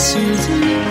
时针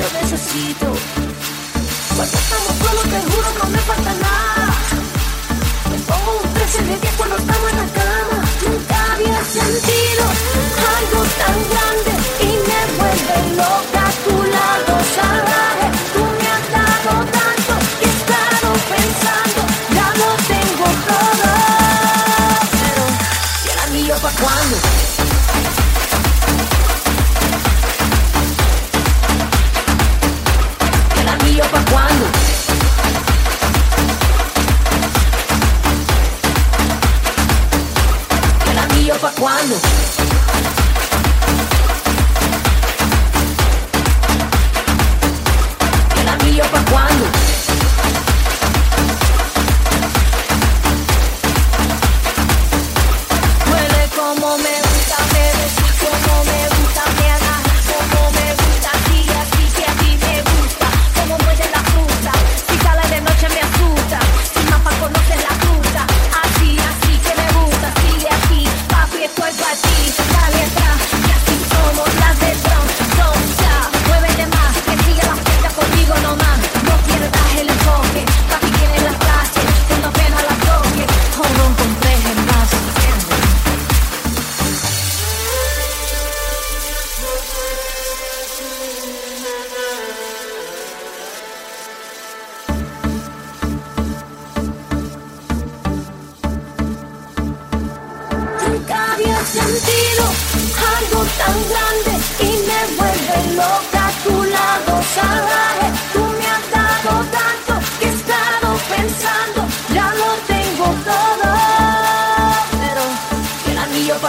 yo necesito. Cuando estamos solos, te juro, no me falta nada. Me pongo un 13 cuando estamos en la cama. Nunca había sentido algo tan grande y me vuelve loca tu lado salvaje. Tú me has dado tanto que he estado pensando, ya lo tengo todo. Pero, ¿y el anillo pa' cuándo?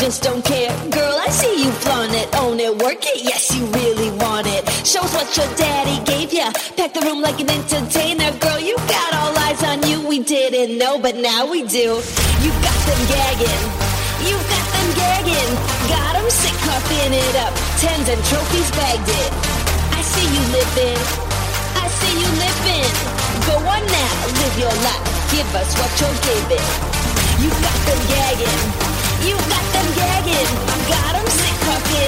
just don't care. Girl, I see you flaunt it, own it, work it, yes, you really want it. Show us what your daddy gave ya. Pack the room like an entertainer. Girl, you got all eyes on you, we didn't know, but now we do. You got them gagging. You got them gagging. Got them sick, coughing it up. Tens and trophies bagged it. I see you living. I see you living. Go on now, live your life. Give us what you're giving. You got them gagging. You got them gagging. Sick,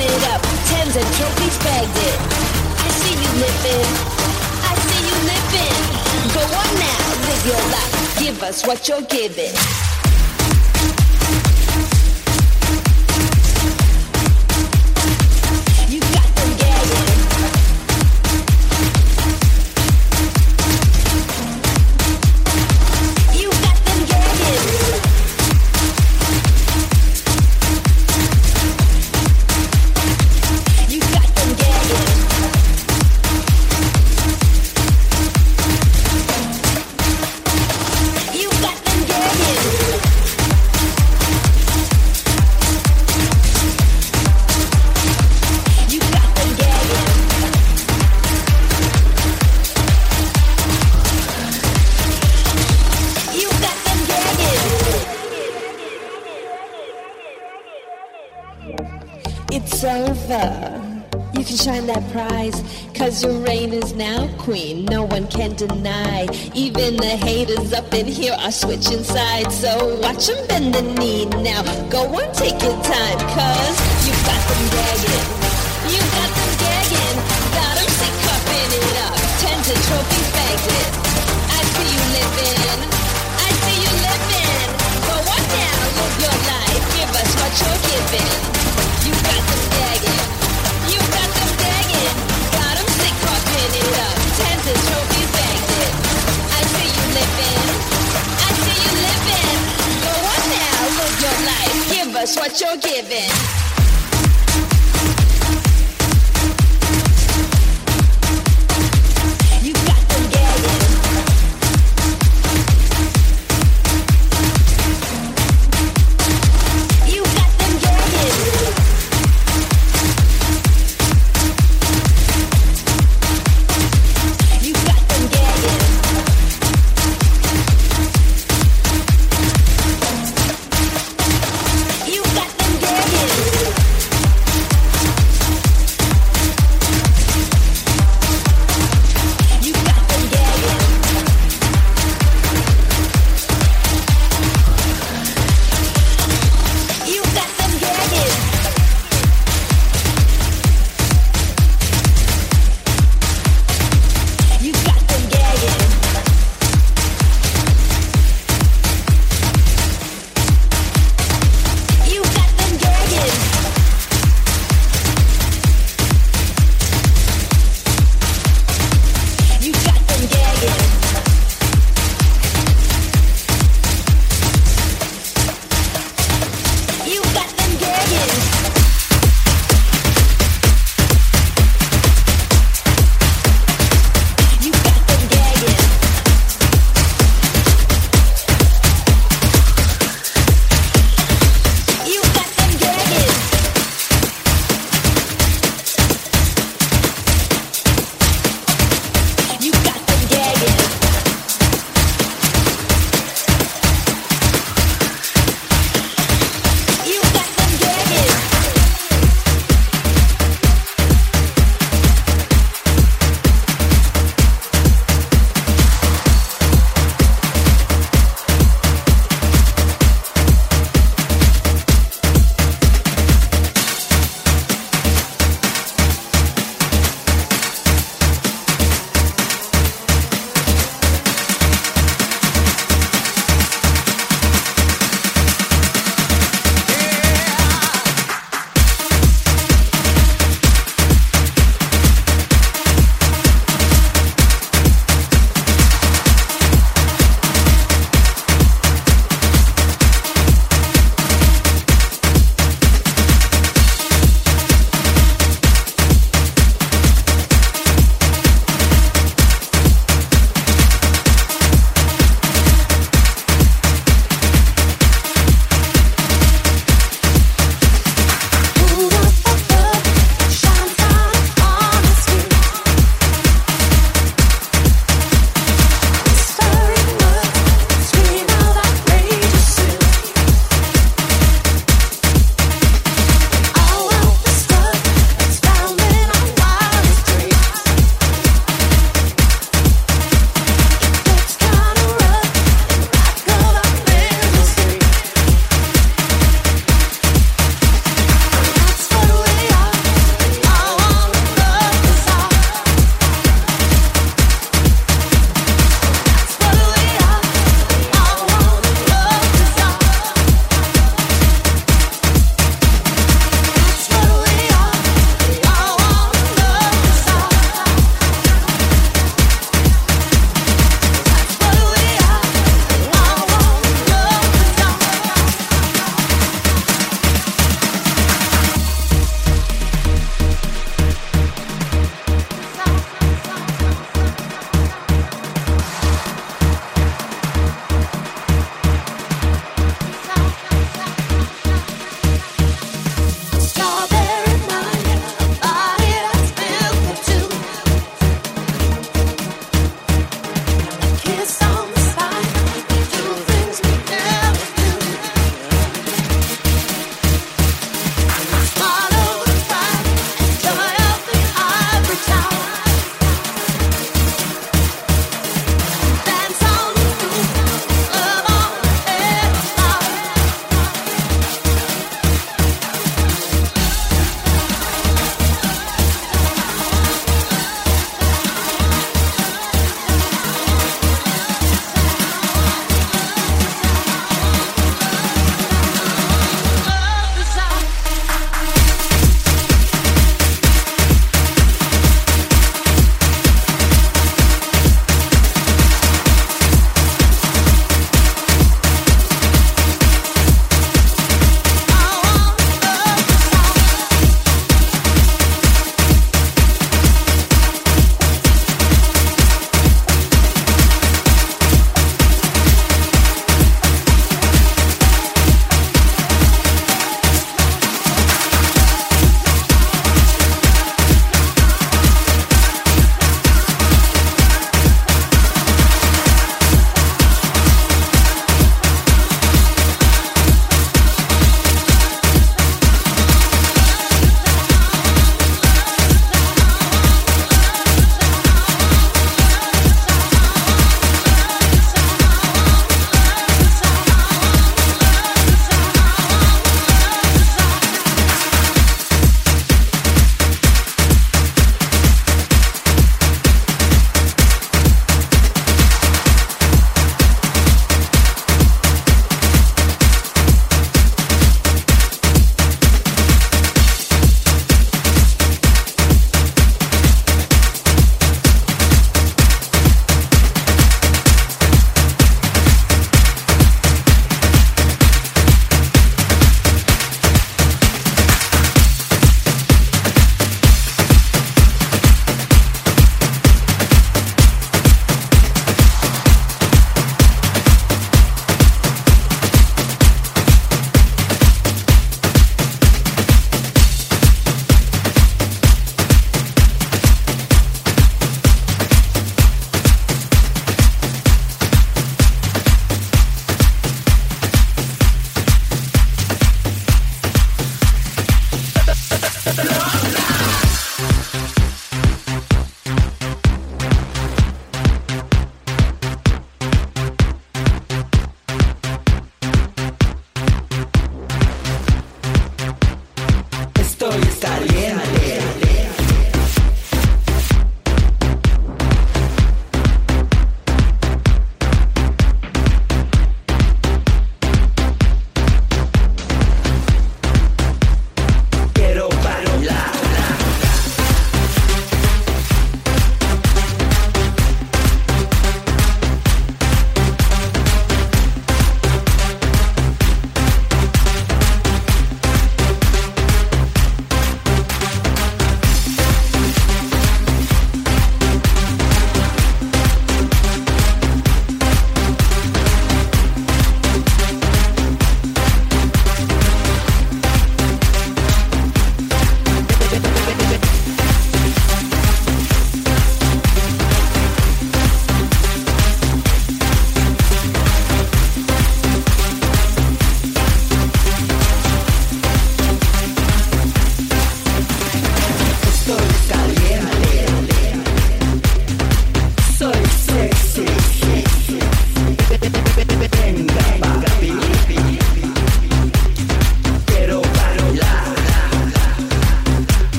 it up. Tens and trophies bagged it. I see you living. I see you living. Go on now, live your life. Give us what you're giving. Shine that prize, cause your reign is now queen. No one can deny. Even the haters up in here are switching sides. So watch them bend the knee now. Go on, take your time, cause you got them gagging. You got them gagging. Got them sick, it up. Tens and trophies bagged